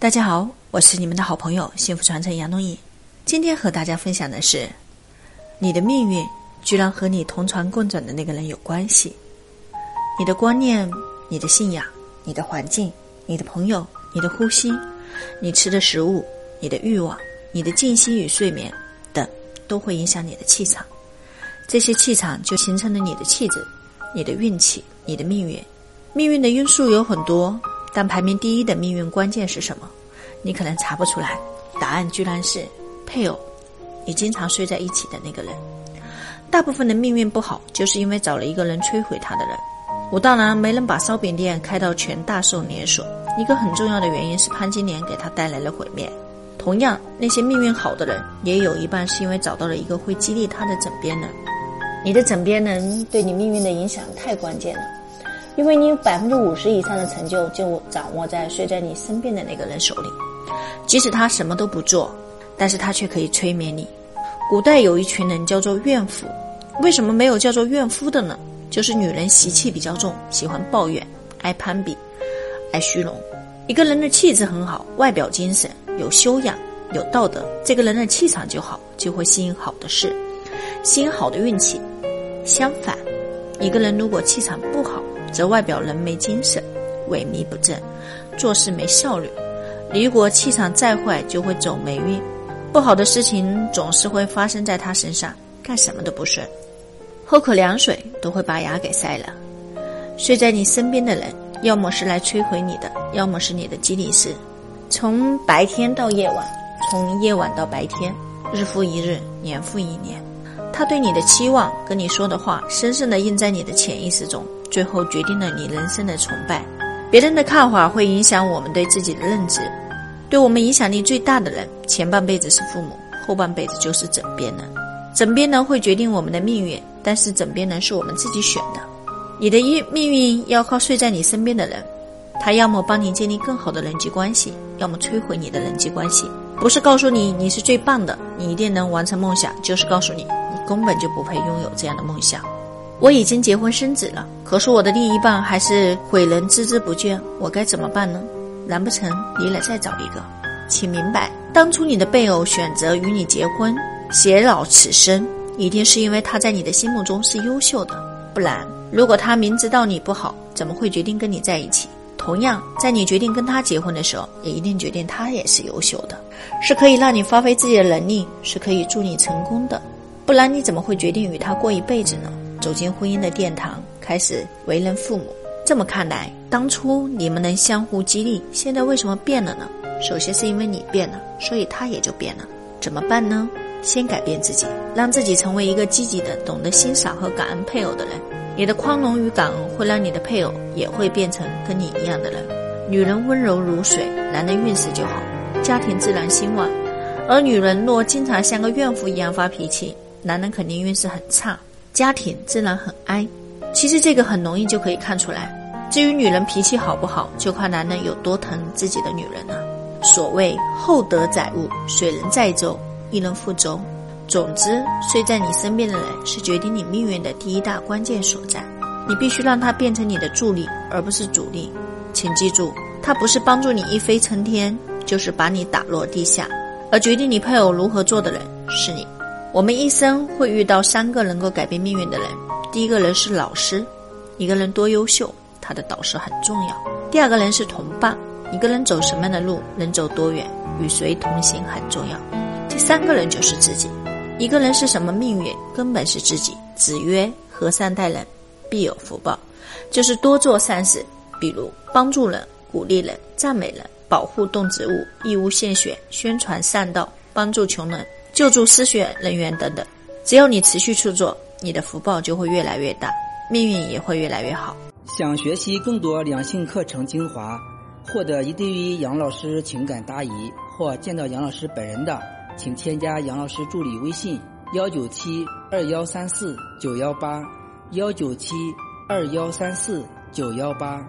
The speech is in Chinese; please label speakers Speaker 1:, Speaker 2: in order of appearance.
Speaker 1: 大家好，我是你们的好朋友幸福传承杨东颖。今天和大家分享的是，你的命运居然和你同床共枕的那个人有关系。你的观念、你的信仰、你的环境、你的朋友、你的呼吸、你吃的食物、你的欲望、你的静心与睡眠等，都会影响你的气场。这些气场就形成了你的气质、你的运气、你的命运。命运的因素有很多。但排名第一的命运关键是什么？你可能查不出来，答案居然是配偶，你经常睡在一起的那个人。大部分的命运不好，就是因为找了一个人摧毁他的人。武大郎没能把烧饼店开到全大寿连锁，一个很重要的原因是潘金莲给他带来了毁灭。同样，那些命运好的人，也有一半是因为找到了一个会激励他的枕边人。你的枕边人对你命运的影响太关键了。因为你有百分之五十以上的成就就掌握在睡在你身边的那个人手里，即使他什么都不做，但是他却可以催眠你。古代有一群人叫做怨妇，为什么没有叫做怨夫的呢？就是女人习气比较重，喜欢抱怨，爱攀比，爱虚荣。一个人的气质很好，外表精神，有修养，有道德，这个人的气场就好，就会吸引好的事，吸引好的运气。相反，一个人如果气场不好，则外表人没精神，萎靡不振，做事没效率。如果气场再坏，就会走霉运，不好的事情总是会发生在他身上，干什么都不顺。喝口凉水都会把牙给塞了。睡在你身边的人，要么是来摧毁你的，要么是你的激励师。从白天到夜晚，从夜晚到白天，日复一日，年复一年，他对你的期望，跟你说的话，深深地印在你的潜意识中。最后决定了你人生的崇拜。别人的看法会影响我们对自己的认知。对我们影响力最大的人，前半辈子是父母，后半辈子就是枕边人。枕边人会决定我们的命运，但是枕边人是我们自己选的。你的运命运要靠睡在你身边的人，他要么帮你建立更好的人际关系，要么摧毁你的人际关系。不是告诉你你是最棒的，你一定能完成梦想，就是告诉你你根本就不配拥有这样的梦想。我已经结婚生子了，可是我的另一半还是毁人孜孜不倦，我该怎么办呢？难不成离了再找一个？请明白，当初你的配偶选择与你结婚，偕老此生，一定是因为他在你的心目中是优秀的，不然，如果他明知道你不好，怎么会决定跟你在一起？同样，在你决定跟他结婚的时候，也一定决定他也是优秀的，是可以让你发挥自己的能力，是可以助你成功的，不然你怎么会决定与他过一辈子呢？走进婚姻的殿堂，开始为人父母。这么看来，当初你们能相互激励，现在为什么变了呢？首先是因为你变了，所以他也就变了。怎么办呢？先改变自己，让自己成为一个积极的、懂得欣赏和感恩配偶的人。你的宽容与感恩会让你的配偶也会变成跟你一样的人。女人温柔如水，男人运势就好，家庭自然兴旺；而女人若经常像个怨妇一样发脾气，男人肯定运势很差。家庭自然很哀，其实这个很容易就可以看出来。至于女人脾气好不好，就看男人有多疼自己的女人了。所谓厚德载物，水能载舟，亦能覆舟。总之，睡在你身边的人是决定你命运的第一大关键所在。你必须让他变成你的助力，而不是主力。请记住，他不是帮助你一飞冲天，就是把你打落地下。而决定你配偶如何做的人，是你。我们一生会遇到三个能够改变命运的人。第一个人是老师，一个人多优秀，他的导师很重要。第二个人是同伴，一个人走什么样的路，能走多远，与谁同行很重要。第三个人就是自己。一个人是什么命运，根本是自己。子曰：“和善待人，必有福报。”就是多做善事，比如帮助人、鼓励人、赞美人、保护动植物、义务献血、宣传善道、帮助穷人。救助失学人员等等，只要你持续去做，你的福报就会越来越大，命运也会越来越好。
Speaker 2: 想学习更多两性课程精华，获得一对一杨老师情感答疑或见到杨老师本人的，请添加杨老师助理微信：幺九七二幺三四九幺八，幺九七二幺三四九幺八。